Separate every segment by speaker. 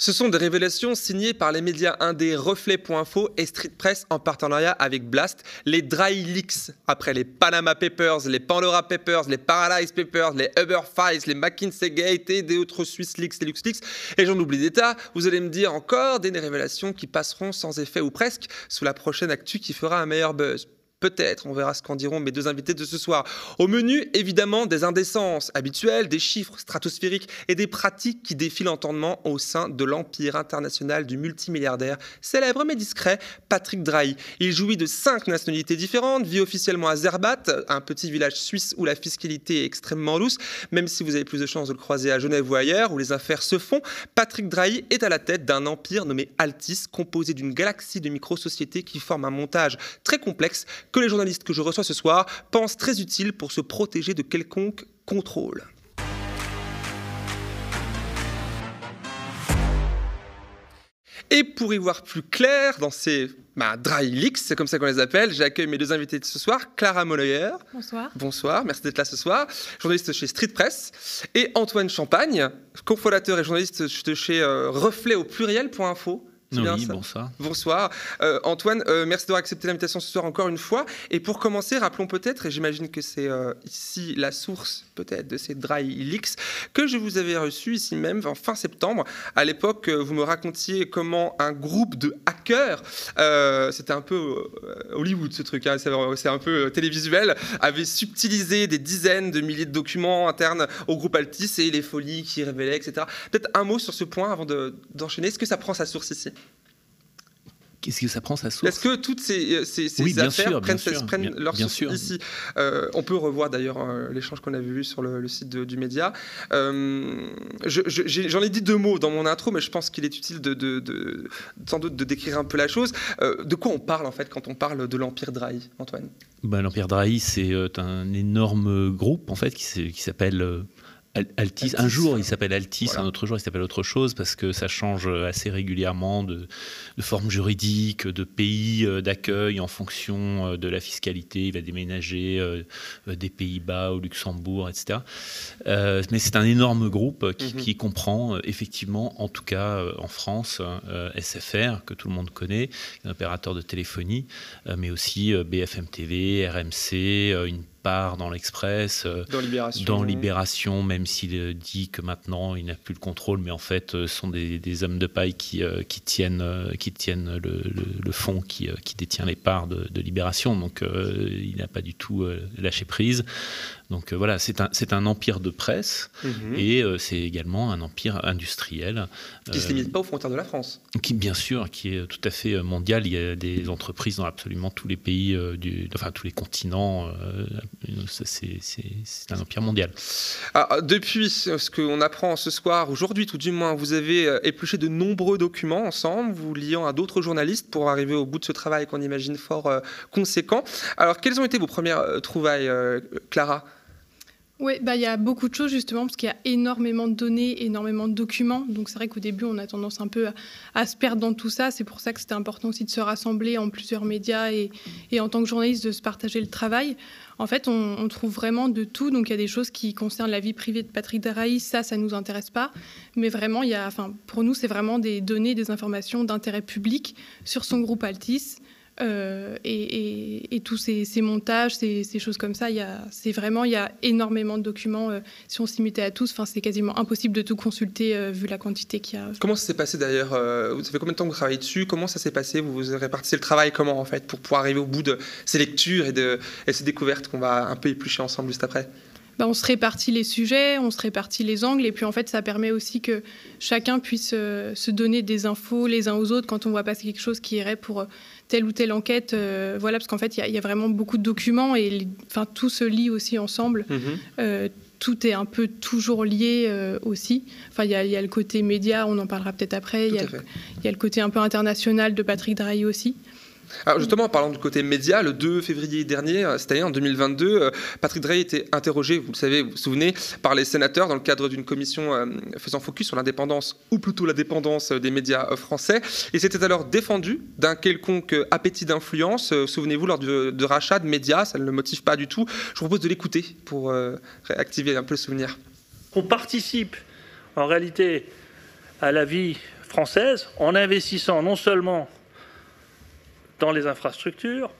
Speaker 1: Ce sont des révélations signées par les médias indés Reflet.info et Street Press en partenariat avec Blast, les Dry Leaks, après les Panama Papers, les Pandora Papers, les Paradise Papers, les Uber Files, les McKinsey Gate et des autres Swiss Leaks, les LuxLeaks, et j'en oublie d'état, vous allez me dire encore des révélations qui passeront sans effet ou presque sous la prochaine actu qui fera un meilleur buzz. Peut-être, on verra ce qu'en diront mes deux invités de ce soir. Au menu, évidemment, des indécences habituelles, des chiffres stratosphériques et des pratiques qui défient l'entendement au sein de l'empire international du multimilliardaire, célèbre mais discret, Patrick Drahi. Il jouit de cinq nationalités différentes, vit officiellement à Zerbat, un petit village suisse où la fiscalité est extrêmement douce, même si vous avez plus de chances de le croiser à Genève ou ailleurs, où les affaires se font. Patrick Drahi est à la tête d'un empire nommé Altis, composé d'une galaxie de micro-sociétés qui forment un montage très complexe que les journalistes que je reçois ce soir pensent très utile pour se protéger de quelconque contrôle. Et pour y voir plus clair dans ces bah, dry leaks, c'est comme ça qu'on les appelle, j'accueille mes deux invités de ce soir, Clara Molloyer.
Speaker 2: Bonsoir.
Speaker 1: Bonsoir, merci d'être là ce soir, journaliste chez Street Press, et Antoine Champagne, cofondateur et journaliste de chez euh, Reflet au pluriel.info.
Speaker 3: Oui, bonsoir.
Speaker 1: Bonsoir. Euh, Antoine, euh, merci d'avoir accepté l'invitation ce soir encore une fois. Et pour commencer, rappelons peut-être, et j'imagine que c'est euh, ici la source peut-être de ces dry leaks, que je vous avais reçu ici même en fin septembre. À l'époque, vous me racontiez comment un groupe de hackers, c'était un peu Hollywood ce truc, hein, c'est un peu télévisuel, avait subtilisé des dizaines de milliers de documents internes au groupe Altis et les folies qui révélaient, etc. Peut-être un mot sur ce point avant d'enchaîner. Est-ce que ça prend sa source ici?
Speaker 3: Qu'est-ce que ça prend sa source
Speaker 1: Est-ce que toutes ces, euh, ces, affaires prennent, leur source ici? Euh, On peut revoir d'ailleurs euh, l'échange qu'on avait vu sur le, site du média. J'en ai, dit deux mots dans mon intro, mais je pense qu'il est utile de, sans doute de décrire un peu la chose. de quoi on parle en fait quand on parle de l'Empire Drahi, Antoine?
Speaker 3: Ben, L'Empire Drahi, c'est un énorme groupe en fait qui s'appelle Altis. Un jour, il s'appelle Altis, un autre jour, il s'appelle autre chose, parce que ça change assez régulièrement de, forme juridique, de pays euh, d'accueil en fonction euh, de la fiscalité. Il va déménager euh, des Pays-Bas au Luxembourg, etc. mais c'est un énorme groupe qui, mhm. qui, comprend effectivement, en tout cas en France, SFR, que tout le monde connaît, un opérateur de téléphonie, mais aussi BFM TV, RMC, une dans l'Express,
Speaker 1: euh,
Speaker 3: dans Libération, même s'il euh, dit que maintenant il n'a plus le contrôle, mais en fait euh, ce sont des, hommes de paille qui, qui tiennent, qui tiennent le, le, fonds qui, qui, détient les parts de, de Libération, donc il n'a pas du tout lâché prise. Donc euh, voilà, c'est un, un, empire de presse mhm. et euh, c'est également un empire industriel.
Speaker 1: Qui ne se limite pas aux frontières de la France.
Speaker 3: Qui, bien sûr, qui est tout à fait mondial. Il y a des entreprises dans absolument tous les pays, du, enfin tous les continents. c'est un empire mondial.
Speaker 1: Ah, depuis ce qu'on apprend ce soir, aujourd'hui tout du moins, vous avez épluché de nombreux documents ensemble, vous liant à d'autres journalistes pour arriver au bout de ce travail qu'on imagine fort conséquent. Alors, quelles ont été vos premières trouvailles, Clara?
Speaker 2: Oui, bah, il y a beaucoup de choses justement parce qu'il y a énormément de données, énormément de documents. Donc c'est vrai qu'au début, on a tendance un peu à, se perdre dans tout ça. C'est pour ça que c'était important aussi de se rassembler en plusieurs médias et, en tant que journaliste de se partager le travail. En fait, on, trouve vraiment de tout. Donc il y a des choses qui concernent la vie privée de Patrick Deraïs, ça, ça ne nous intéresse pas. Mais vraiment, il y a, enfin, pour nous, c'est vraiment des données, des informations d'intérêt public sur son groupe Altis. Euh, et, tous ces, montages, ces, choses comme ça, c'est vraiment, il y a énormément de documents. Euh, si on s'y mettait à tous, c'est quasiment impossible de tout consulter euh, vu la quantité qu'il y a.
Speaker 1: Comment ça s'est passé d'ailleurs Ça fait combien de temps que vous travaillez dessus? Comment ça s'est passé? Vous vous répartissez le travail comment en fait pour pouvoir arriver au bout de ces lectures et de et ces découvertes qu'on va un peu éplucher ensemble juste après?
Speaker 2: Bah, on se répartit les sujets, on se répartit les angles, et puis en fait, ça permet aussi que chacun puisse se donner des infos les uns aux autres quand on voit passer quelque chose qui irait pour telle ou telle enquête. Euh, voilà, parce qu'en fait, il y, a vraiment beaucoup de documents et enfin, tout se lie aussi ensemble. Mhm. Euh, tout est un peu toujours lié euh, aussi. Enfin, il y, a le côté média, on en parlera peut-être après. Il y, a le côté un peu international de Patrick Drahi aussi.
Speaker 1: Justement, en parlant du côté média, le 2 février dernier, euh, cette année, en 2022, euh, Patrick Drey était interrogé, vous le savez, vous vous souvenez, par les sénateurs dans le cadre d'une commission euh, faisant focus sur l'indépendance, ou plutôt la dépendance des médias français. Et s'était alors défendu d'un quelconque appétit d'influence, souvenez-vous, lors de, rachat de médias, ça ne le motive pas du tout. Je vous propose de l'écouter pour réactiver un peu le souvenir.
Speaker 4: On participe en réalité à la vie française en investissant non seulement dans les infrastructures,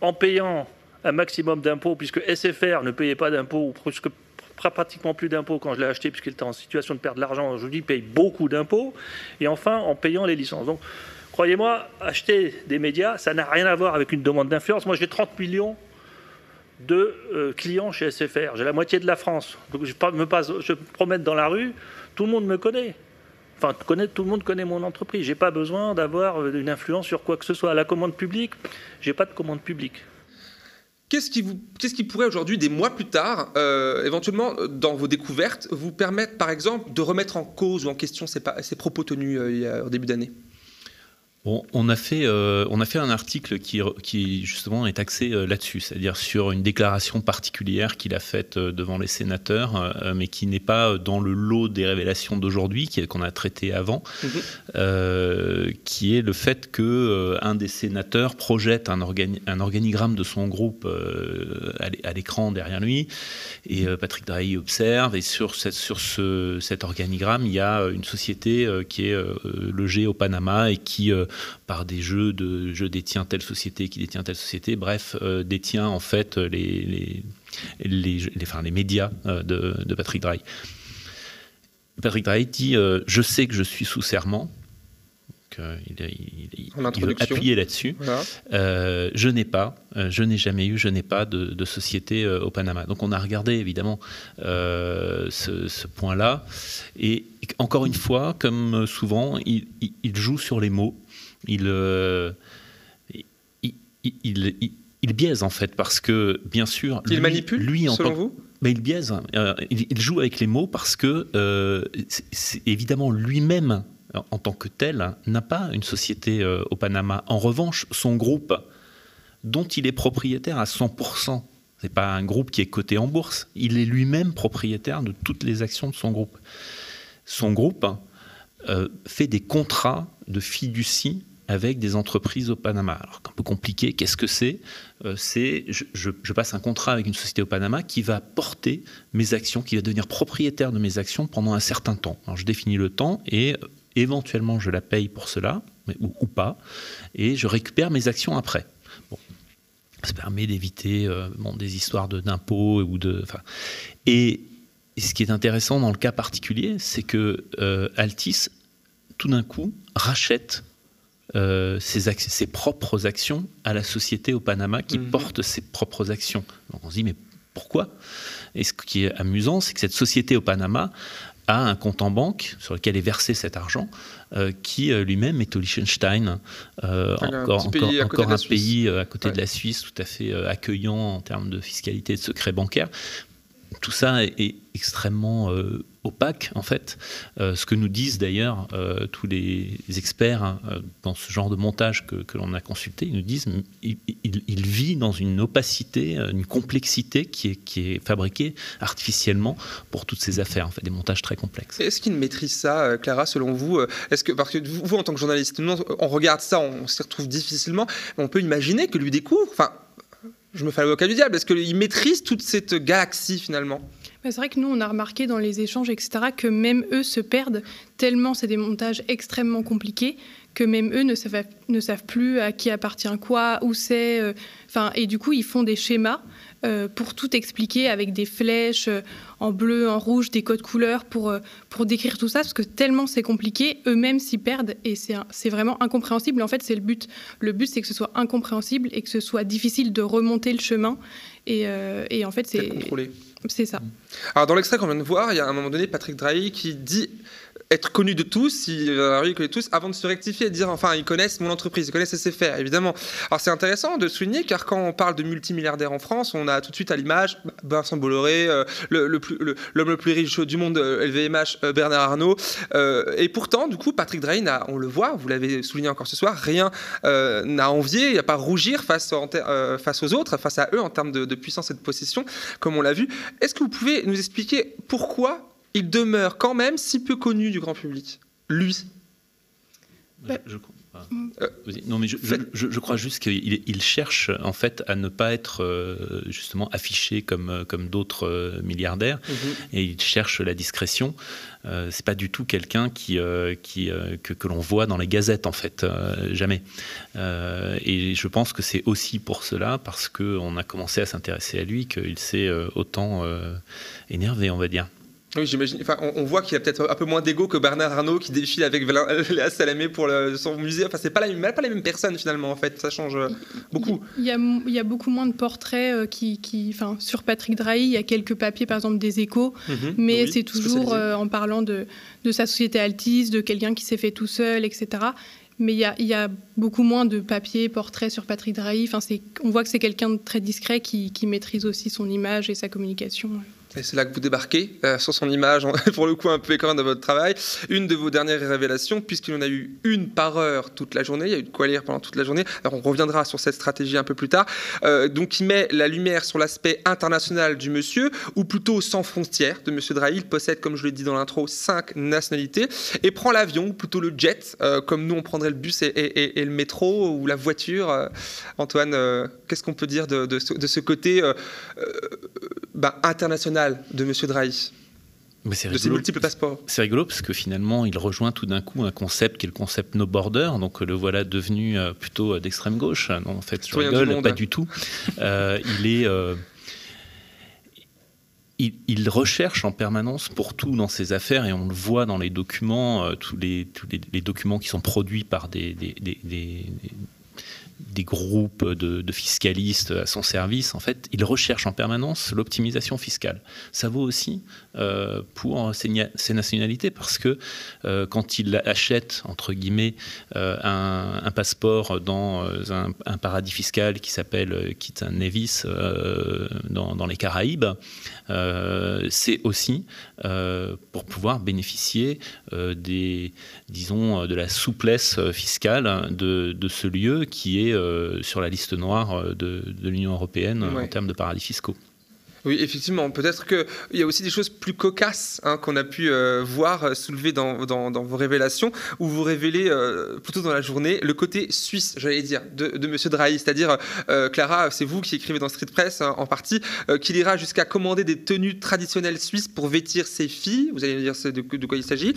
Speaker 4: en payant un maximum d'impôts, puisque SFR ne payait pas d'impôts, ou presque pratiquement plus d'impôts quand je l'ai acheté, puisqu'il était en situation de perdre de l'argent. Aujourd'hui, paye beaucoup d'impôts. Et enfin, en payant les licences. Donc, croyez-moi, acheter des médias, ça n'a rien à voir avec une demande d'influence. Moi, j'ai 30 millions de euh, clients chez SFR. J'ai la moitié de la France. Donc, je me, passe, je me promène dans la rue, tout le monde me connaît. Enfin, tout le monde connaît mon entreprise. Je n'ai pas besoin d'avoir une influence sur quoi que ce soit. La commande publique, je n'ai pas de commande publique.
Speaker 1: Qu'est-ce qui, pourrait aujourd'hui, des mois plus tard, euh, éventuellement dans vos découvertes, vous permettre par exemple de remettre en cause ou en question ces, ces propos tenus euh, au début d'année?
Speaker 3: On, a fait, euh, on a fait un article qui, qui justement est axé euh, là-dessus, c'est-à-dire sur une déclaration particulière qu'il a faite euh, devant les sénateurs, mais qui n'est pas dans le lot des révélations d'aujourd'hui, qu'on a traité avant, mhm. qui est le fait que un des sénateurs projette un, un organigramme de son groupe à l'écran derrière lui, et Patrick Drahi observe, et sur, cette, sur ce, cet organigramme, il y a une société qui est logée au Panama et qui par des jeux de je détiens telle société qui détient telle société, bref, euh, détient en fait les, les, les, médias euh, de, Patrick Drahi. Patrick Drahi dit euh, Je sais que je suis sous serment. il, veut appuyer là-dessus. je n'ai pas, je n'ai jamais eu, je n'ai pas de, société au Panama. Donc on a regardé évidemment ce, ce point-là. Et encore une fois, comme souvent, il, joue sur les mots. Euh, il, il, biaise en fait parce que bien sûr
Speaker 1: il manipule lui en selon vous?
Speaker 3: Mais il biaise euh, il, joue avec les mots parce que euh, évidemment lui-même en tant que tel n'a pas une société au Panama en revanche son groupe dont il est propriétaire à 100% c'est pas un groupe qui est coté en bourse il est lui-même propriétaire de toutes les actions de son groupe. Son groupe fait des contrats de fiducie avec des entreprises au Panama. Alors, un peu compliqué, qu'est-ce que c'est? Euh, C'est, je, passe un contrat avec une société au Panama qui va porter mes actions, qui va devenir propriétaire de mes actions pendant un certain temps. Alors, je définis le temps et euh, éventuellement je la paye pour cela, ou, pas, et je récupère mes actions après. Bon. Ça permet d'éviter euh, des histoires d'impôts ou de. Et, et, ce qui est intéressant dans le cas particulier, c'est que Altis, tout d'un coup, rachète euh, ses, propres actions à la société au Panama qui mhm. porte ses propres actions. Donc on se dit, mais pourquoi? Et ce qui est amusant, c'est que cette société au Panama a un compte en banque sur lequel est versé cet argent, euh, qui euh, lui-même est au Liechtenstein, encore, encore, un pays à côté de la Suisse, tout à fait accueillant en termes de fiscalité et de secret bancaire. Tout ça est, extrêmement opaque en fait. Euh, ce que nous disent d'ailleurs euh, tous les experts hein, euh, dans ce genre de montage que, l'on a consulté, ils nous disent il, vit dans une opacité, une complexité qui est, fabriquée artificiellement pour toutes ces affaires, en fait, des montages très complexes.
Speaker 1: Est-ce qu'il maîtrise ça, Clara, selon vous Est-ce que parce que vous, en tant que journaliste, on regarde ça, on s'y retrouve difficilement, on peut imaginer que lui découvre, je me fais l'avocat du diable, est-ce qu'il maîtrise toute cette galaxie finalement?
Speaker 2: C'est vrai que nous, on a remarqué dans les échanges, etc., que même eux se perdent tellement c'est des montages extrêmement compliqués que même eux ne savent, plus à qui appartient quoi, où c'est. Euh, et du coup, ils font des schémas euh, pour tout expliquer avec des flèches euh, en bleu, en rouge, des codes couleurs pour, pour décrire tout ça, parce que tellement c'est compliqué, eux-mêmes s'y perdent et c'est vraiment incompréhensible. en fait, c'est le but. Le but, c'est que ce soit incompréhensible et que ce soit difficile de remonter le chemin. Et, et en fait, c'est. C'est ça.
Speaker 1: Alors, dans l'extrait qu'on vient de voir, il y a à un moment donné Patrick Drahi qui dit être connu de tous, il, euh, connaît tous, avant de se rectifier et de dire enfin ils connaissent mon entreprise, ils connaissent SFR, évidemment. Alors c'est intéressant de souligner car quand on parle de multimilliardaires en France, on a tout de suite à l'image Vincent Bolloré, euh, le, l'homme le, plus riche du monde, LVMH, euh, Bernard Arnault. et pourtant, du coup, Patrick Drahi, on le voit, vous l'avez souligné encore ce soir, rien n'a envié, il n'y a pas à rougir face, face aux autres, face à eux en termes de, de puissance et de possession, comme on l'a vu. Est-ce que vous pouvez nous expliquer pourquoi il demeure quand même si peu connu du grand public? Lui
Speaker 3: je, euh, non, mais je, je, crois juste qu'il il cherche en fait à ne pas être euh, justement affiché comme, euh, comme d'autres milliardaires mhm. et il cherche la discrétion. C'est pas du tout quelqu'un qui, qui que, que l'on voit dans les gazettes en fait, jamais. et je pense que c'est aussi pour cela, parce qu'on a commencé à s'intéresser à lui, qu'il s'est autant énervé, on va dire.
Speaker 1: Oui, j'imagine. Enfin, on, voit qu'il a peut-être un peu moins d'ego que Bernard Arnault qui défile avec Léa Salamé pour son musée. Enfin, c'est pas la pas les mêmes personnes finalement en fait. Ça change euh, beaucoup.
Speaker 2: Il y a, il y a beaucoup moins de portraits euh, qui, qui, enfin, sur Patrick Drahi. Il y a quelques papiers, par exemple des Échos, mhm. mais c'est toujours euh, en parlant de, de sa société Altis, de quelqu'un qui s'est fait tout seul, etc. Mais il y, a, il y, a, beaucoup moins de papiers, portraits sur Patrick Drahi. Enfin, on voit que c'est quelqu'un de très discret qui, qui, maîtrise aussi son image et sa communication.
Speaker 1: Et c'est là que vous débarquez euh, sur son image, pour le coup un peu écran de votre travail. Une de vos dernières révélations, puisqu'il y en a eu une par heure toute la journée, il y a eu de quoi lire pendant toute la journée. Alors on reviendra sur cette stratégie un peu plus tard. Euh, donc il met la lumière sur l'aspect international du monsieur, ou plutôt sans frontières de monsieur Drahi. Il possède, comme je l'ai dit dans l'intro, cinq nationalités et prend l'avion, ou plutôt le jet, euh, comme nous on prendrait le bus et, le métro ou la voiture. Antoine, qu'est-ce qu'on peut dire de, ce, côté bah, international de M. Drahi
Speaker 3: de ces multiples passeports. C'est rigolo parce que finalement, il rejoint tout d'un coup un concept qui est le concept no border. Donc le voilà devenu euh, plutôt euh, d'extrême gauche. Non, en fait, je rigole, pas du tout. Euh, il est. il, recherche en permanence pour tout dans ses affaires et on le voit dans les documents, tous, les, tous les, documents qui sont produits par des, des, des des groupes de, fiscalistes à son service, en fait, il recherche en permanence l'optimisation fiscale. Ça vaut aussi euh, pour ces, nationalités parce que euh, quand il achète, entre guillemets, euh, un, passeport dans un, paradis fiscal qui s'appelle Kitts Nevis dans, dans, les Caraïbes, c'est aussi pour pouvoir bénéficier des, disons, de la souplesse fiscale de ce lieu qui est euh, sur la liste noire euh, de, l'Union européenne en termes de paradis fiscaux.
Speaker 1: Oui, effectivement. Peut-être qu'il y a aussi des choses plus cocasses hein, qu'on a pu euh, voir euh, soulever dans, vos révélations, où vous révélez euh, plutôt dans la journée le côté suisse, j'allais dire, de, de Monsieur Drahi. C'est-à-dire, Clara, c'est vous qui écrivez dans Street Press hein, en partie, qu'il ira jusqu'à commander des tenues traditionnelles suisses pour vêtir ses filles. Vous allez me dire de, de quoi il s'agit.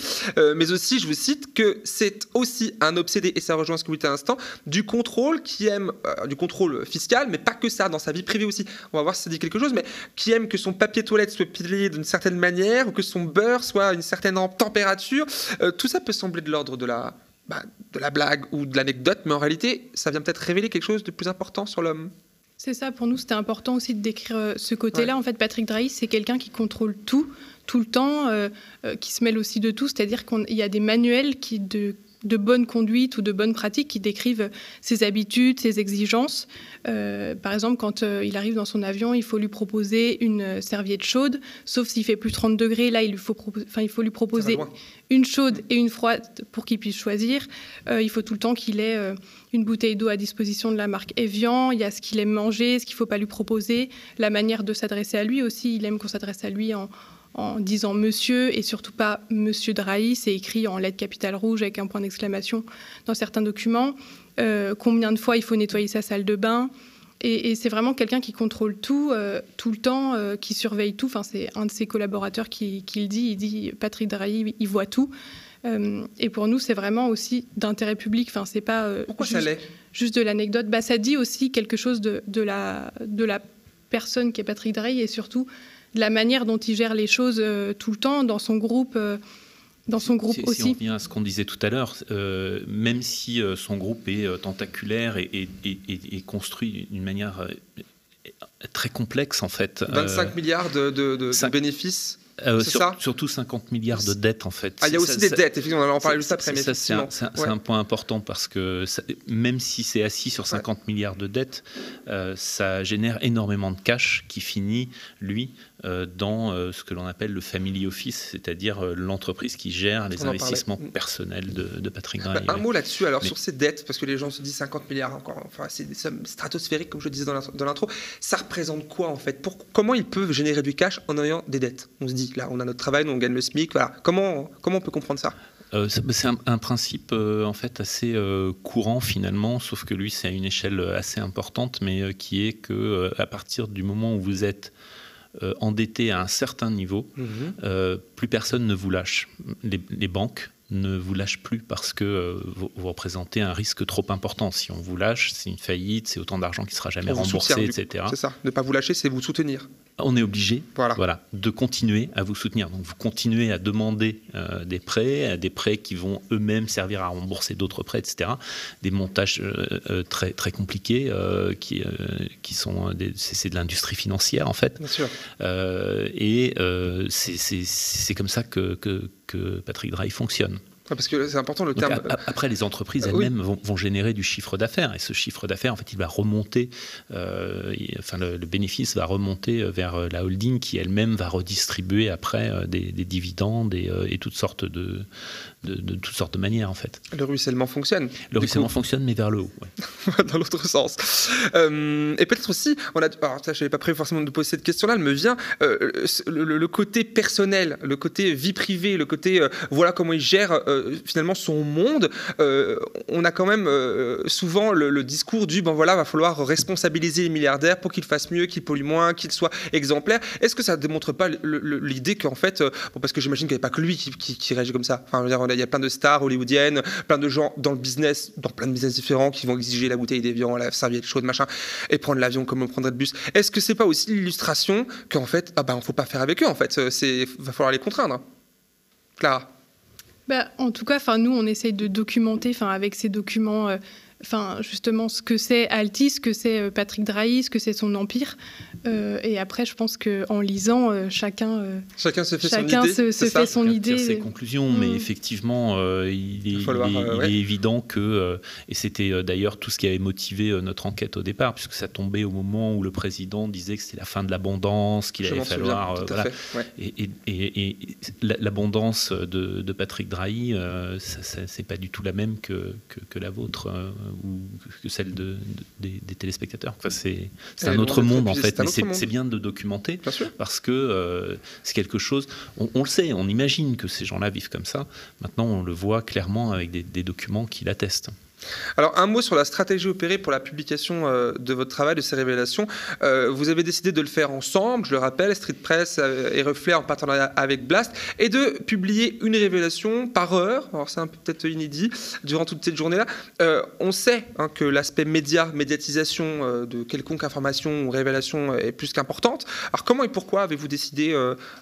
Speaker 1: mais aussi, je vous cite, que c'est aussi un obsédé, et ça rejoint ce que vous dites à l'instant, du contrôle qui aime, du contrôle fiscal, mais pas que ça, dans sa vie privée aussi. On va voir si ça dit quelque chose, mais qui aime que son papier toilette soit pilé d'une certaine manière ou que son beurre soit à une certaine température. Euh, tout ça peut sembler de l'ordre de la, bah, de la blague ou de l'anecdote, mais en réalité, ça vient peut-être révéler quelque chose de plus important sur l'homme.
Speaker 2: C'est ça, pour nous, c'était important aussi de décrire euh, ce côté-là. En fait, Patrick Drahi, c'est quelqu'un qui contrôle tout, tout le temps, euh, qui se mêle aussi de tout. C'est-à-dire qu'il y a des manuels qui, de, de bonne conduite ou de bonnes pratiques qui décrivent ses habitudes, ses exigences. Euh, par exemple, quand euh, il arrive dans son avion, il faut lui proposer une serviette chaude, sauf s'il fait plus 30 degrés. Là, il, faut enfin, il faut lui proposer une chaude et une froide pour qu'il puisse choisir. Euh, il faut tout le temps qu'il ait une bouteille d'eau à disposition de la marque Evian. Il y a ce qu'il aime manger, ce qu'il ne faut pas lui proposer, la manière de s'adresser à lui aussi. Il aime qu'on s'adresse à lui en en disant monsieur et surtout pas monsieur Drahi. C'est écrit en lettres capitales rouges avec un point d'exclamation dans certains documents. Euh, combien de fois il faut nettoyer sa salle de bain. Et, c'est vraiment quelqu'un qui contrôle tout, euh, tout le temps, euh, qui surveille tout. Enfin, c'est un de ses collaborateurs qui, le dit. Il dit Patrick Drahi, il voit tout. et pour nous, c'est vraiment aussi d'intérêt public. Enfin, c'est pas
Speaker 1: Pourquoi juste, ça
Speaker 2: juste de l'anecdote. Bah, ça dit aussi quelque chose de, de, la, de la personne qui est Patrick Drahi et surtout de la manière dont il gère les choses euh, tout le temps dans son groupe. Euh, dans son groupe aussi.
Speaker 3: Si on revient à ce qu'on disait tout à l'heure, euh, même si son groupe est tentaculaire et, construit d'une manière très complexe en fait.
Speaker 1: 25 milliards de, de bénéfices
Speaker 3: euh, surtout 50 milliards de dettes en fait.
Speaker 1: Ah, il y a aussi des dettes, effectivement, on en parler juste après.
Speaker 3: c'est un, point important parce que même si c'est assis sur 50 milliards de dettes, euh, ça génère énormément de cash qui finit, lui, euh, dans ce que l'on appelle le family office, c'est-à-dire l'entreprise qui gère les investissements personnels de, Patrick Drahi.
Speaker 1: Bah, un mot là-dessus, alors sur ces dettes, parce que les gens se disent 50 milliards encore, enfin, c'est des sommes stratosphériques, comme je disais dans l'intro. Ça représente quoi en fait? Pour, Comment ils peuvent générer du cash en ayant des dettes? On se dit là, on a notre travail, on gagne le SMIC. Voilà. Comment, comment on peut comprendre ça?
Speaker 3: Euh, c'est un, principe euh, en fait assez euh, courant finalement, sauf que lui c'est à une échelle assez importante, mais qui est que à partir du moment où vous êtes endetté à un certain niveau, mhm. plus personne ne vous lâche. les banques ne vous lâche plus parce que euh, vous, représentez un risque trop important. Si on vous lâche, c'est une faillite, c'est autant d'argent qui sera jamais remboursé, etc.
Speaker 1: C'est ça. Ne pas vous lâcher, c'est vous soutenir.
Speaker 3: On est obligé voilà. de continuer à vous soutenir. Donc vous continuez à demander euh, des prêts, des prêts qui vont eux-mêmes servir à rembourser d'autres prêts, etc. Des montages euh, très, très compliqués qui, qui sont... C'est de l'industrie financière en fait.
Speaker 1: Bien sûr.
Speaker 3: et c'est comme ça que, que que Patrick Drive fonctionne.
Speaker 1: Parce que c'est important le terme.
Speaker 3: après, les entreprises euh, elles-mêmes vont, générer du chiffre d'affaires. Et ce chiffre d'affaires, en fait, il va remonter, euh, enfin, le, bénéfice va remonter vers euh, la holding qui elle-même va redistribuer après des, dividendes et, toutes sortes de, de, toutes sortes de manières, en fait.
Speaker 1: Le ruissellement fonctionne.
Speaker 3: Le ruissellement fonctionne, mais vers le haut.
Speaker 1: Dans l'autre sens. et peut-être aussi, on a, alors, je n'avais pas prévu forcément de poser cette question-là, elle me vient le, côté personnel, le côté vie privée, le côté voilà comment il gère finalement son monde, euh, on a quand même euh, souvent le, discours du ben voilà, va falloir responsabiliser les milliardaires pour qu'ils fassent mieux, qu'ils polluent moins, qu'ils soient exemplaires. Est-ce que ça ne démontre pas l'idée qu'en fait, euh, parce que j'imagine qu'il n'y avait pas que lui qui, réagit comme ça. Enfin, il y a plein de stars hollywoodiennes, plein de gens dans le business, dans plein de business différents, qui vont exiger la bouteille d'évian, la serviette chaude, machin, et prendre l'avion comme on prendrait le bus. Est-ce que c'est pas aussi l'illustration qu'en fait, ah ben, faut pas faire avec eux, en fait, c'est va falloir les contraindre. Clara
Speaker 2: bah, en tout cas, nous, on essaye de documenter avec ces documents euh, enfin justement ce que c'est Altis, ce que c'est euh, Patrick Drahi, ce que c'est son empire. Euh, et après, je pense qu'en lisant, euh, chacun,
Speaker 1: chacun se fait son idée.
Speaker 2: Se, se fait son idée.
Speaker 3: ses conclusions, mais mm. effectivement, il, est, il, est, évident que, et c'était d'ailleurs tout ce qui avait motivé notre enquête au départ, puisque ça tombait au moment où le président disait que c'était la fin de l'abondance, qu'il allait falloir. voilà. Et, et, l'abondance de, de, Patrick Drahi, c'est pas du tout la même que, que, que la vôtre que celle de, des, téléspectateurs. Enfin, c'est un autre monde en fait, mais c'est bien de documenter parce que euh, c'est quelque chose. On, le sait, on imagine que ces gens-là vivent comme ça. Maintenant, on le voit clairement avec des, des documents qui l'attestent.
Speaker 1: Alors un mot sur la stratégie opérée pour la publication euh, de votre travail, de ces révélations. Euh, vous avez décidé de le faire ensemble, je le rappelle, Street Press euh, et Reflet en partenariat avec Blast, et de publier une révélation par heure, alors c'est peut-être inédit, durant toute cette journée-là. on sait hein, que l'aspect média, médiatisation de quelconque information ou révélation est plus qu'importante. Alors comment et pourquoi avez-vous décidé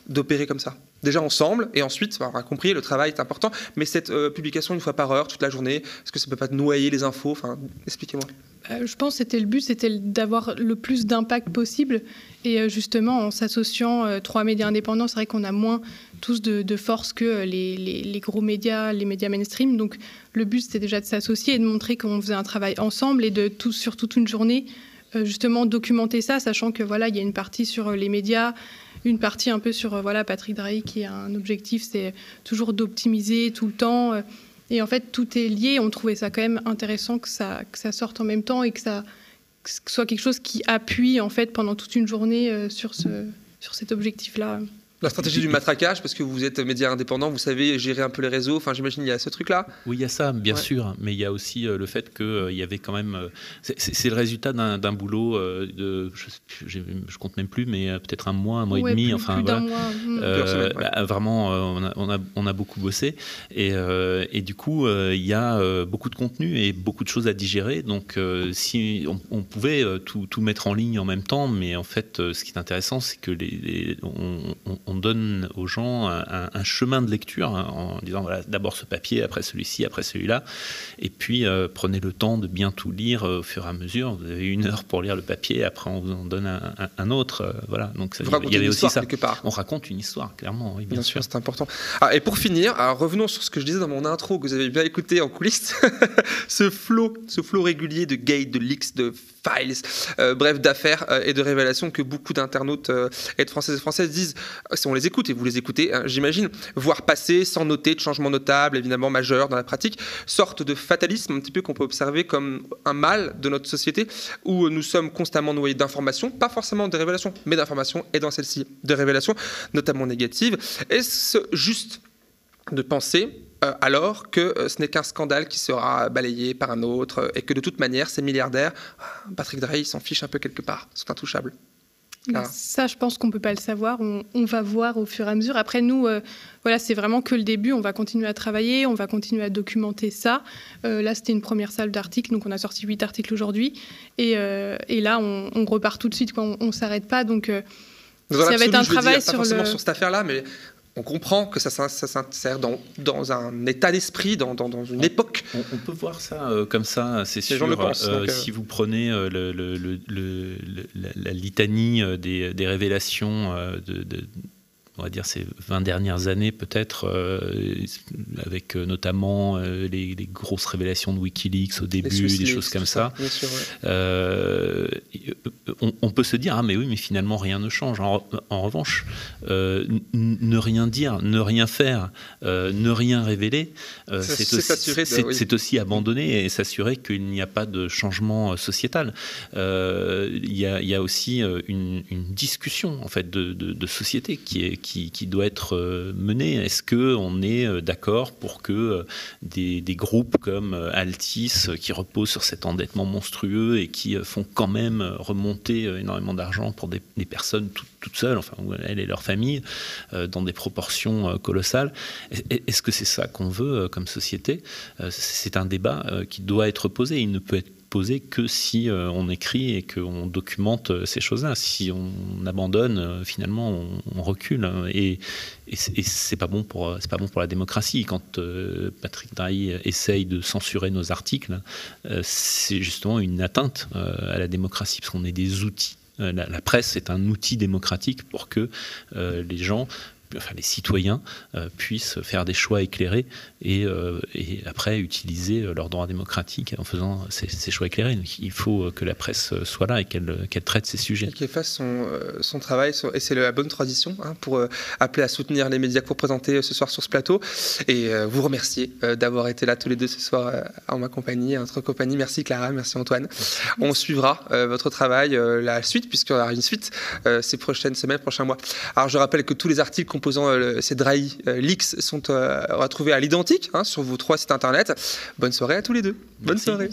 Speaker 1: d'opérer comme ça? Déjà ensemble, et ensuite, on a compris, le travail est important, mais cette euh, publication une fois par heure, toute la journée, est-ce que ça peut pas noyer les infos? Expliquez-moi.
Speaker 2: Euh, je pense que c'était le but, c'était d'avoir le plus d'impact possible. Et euh, justement, en s'associant trois médias indépendants, c'est vrai qu'on a moins tous de, force que les, les, gros médias, les médias mainstream. Donc le but, c'était déjà de s'associer et de montrer qu'on faisait un travail ensemble et de tout, sur toute une journée, justement, documenter ça, sachant que voilà, il y a une partie sur les médias, une partie un peu sur euh, voilà Patrick Drahi qui a un objectif, c'est toujours d'optimiser tout le temps. Euh, et en fait, tout est lié. On trouvait ça quand même intéressant que ça, sorte en même temps et que ça soit quelque chose qui appuie en fait pendant toute une journée euh, sur, ce, sur cet objectif-là.
Speaker 1: La stratégie du matraquage, parce que vous êtes média indépendant, vous savez gérer un peu les réseaux. Enfin, j'imagine il y a ce truc-là.
Speaker 3: Oui, il y a ça, bien sûr, mais il y a aussi euh, le fait qu'il euh, y avait quand même. Euh, c'est le résultat d'un boulot de, je, je, compte même plus, mais peut-être un mois, un mois et demi. enfin, voilà.
Speaker 2: Mmh.
Speaker 3: Bah, vraiment, on a, on, a, on, a, beaucoup bossé, et, et du coup, il y a beaucoup de contenu et beaucoup de choses à digérer. Donc, si on, pouvait tout, tout, mettre en ligne en même temps, mais en fait, ce qui est intéressant, c'est que les, on on donne aux gens un, chemin de lecture hein, en disant voilà, d'abord ce papier, après celui-ci, après celui-là. Et puis euh, prenez le temps de bien tout lire euh, au fur et à mesure. Vous avez une heure pour lire le papier, après on vous en donne un, autre. Euh, voilà.
Speaker 1: Donc il y avait aussi ça. Quelque part.
Speaker 3: On raconte une histoire, clairement. Oui, bien, sûr,
Speaker 1: c'est important. Ah, et pour finir, revenons sur ce que je disais dans mon intro que vous avez bien écouté en coulisses. ce flot, ce flot régulier de gates, de leaks, de files, bref, d'affaires et de révélations que beaucoup d'internautes et de Françaises et Françaises disent on les écoute, et vous les écoutez, hein, j'imagine, voir passer sans noter de changement notable, évidemment majeur dans la pratique, sorte de fatalisme un petit peu qu'on peut observer comme un mal de notre société, où nous sommes constamment noyés d'informations, pas forcément de révélations, mais d'informations, et dans celle-ci, de révélations, notamment négatives. Est-ce juste de penser alors que ce n'est qu'un scandale qui sera balayé par un autre et que de toute manière, ces milliardaires, Patrick Drahi, s'en fiche un peu quelque part, sont intouchables.
Speaker 2: Ça, je pense qu'on ne peut pas le savoir. On, va voir au fur et à mesure. Après, nous, euh, voilà, c'est vraiment que le début. On va continuer à travailler, on va continuer à documenter ça. Euh, là, c'était une première salle d'articles, donc on a sorti huit articles aujourd'hui. Et, euh, là, on, repart tout de suite. On ne s'arrête pas. Donc,
Speaker 1: ça va être un travail sur, le... sur cette affaire-là, mais on comprend que ça, s'insère dans, dans, un état d'esprit, dans, dans, une époque.
Speaker 3: On, peut voir ça euh, comme ça, c'est sûr. Euh, euh, si vous prenez le, le, la, litanie des, des révélations de, on va dire ces 20 dernières années peut-être, euh, avec euh, notamment euh, les, grosses révélations de Wikileaks au début, des choses comme ça. on, peut se dire, ah mais oui, mais finalement rien ne change. En, revanche, ne rien dire, ne rien faire, ne rien révéler, c'est aussi, aussi, abandonner et s'assurer qu'il n'y a pas de changement sociétal. Il y, y, a aussi une, discussion en fait de, de société qui est qui, doit être euh, menée. Est-ce qu'on est, euh, d'accord pour que euh, des, groupes comme Altis, qui reposent sur cet endettement monstrueux et qui font quand même remonter énormément d'argent pour des, personnes toutes seules, enfin elles et leur famille, dans des proportions colossales, est-ce que c'est ça qu'on veut comme société? C'est un débat qui doit être posé. Il ne peut être poser que si euh, on écrit et qu'on documente euh, ces choses-là. Si on abandonne, euh, finalement, on, recule. Et, et c'est pas bon pour pas bon pour la démocratie. Quand Patrick Drahi essaye de censurer nos articles, c'est justement une atteinte à la démocratie parce qu'on est des outils. La, presse est un outil démocratique pour que les gens enfin, les citoyens euh, puissent faire des choix éclairés et, euh, et après utiliser euh, leurs droits démocratiques en faisant ces, choix éclairés. il faut que la presse soit là et qu'elle traite ces sujets.
Speaker 1: Qu'elle fasse son, son, travail, et c'est la bonne tradition hein, pour appeler à soutenir les médias que vous présentez ce soir sur ce plateau. Et vous remercier d'avoir été là tous les deux ce soir en ma compagnie, en notre compagnie. Merci Clara, merci Antoine. On suivra votre travail, la suite, puisqu'il y aura une suite ces prochaines semaines, prochains mois. Alors je rappelle que tous les articles composants, euh, ces dry euh, leaks sont euh, retrouvés à l'identique hein, sur vos trois sites internet. Bonne soirée à tous les deux. Bonne soirée.